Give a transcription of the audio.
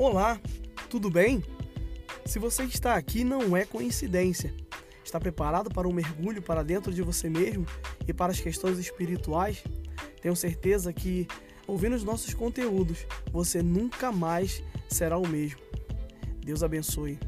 Olá, tudo bem? Se você está aqui, não é coincidência. Está preparado para um mergulho para dentro de você mesmo e para as questões espirituais? Tenho certeza que, ouvindo os nossos conteúdos, você nunca mais será o mesmo. Deus abençoe.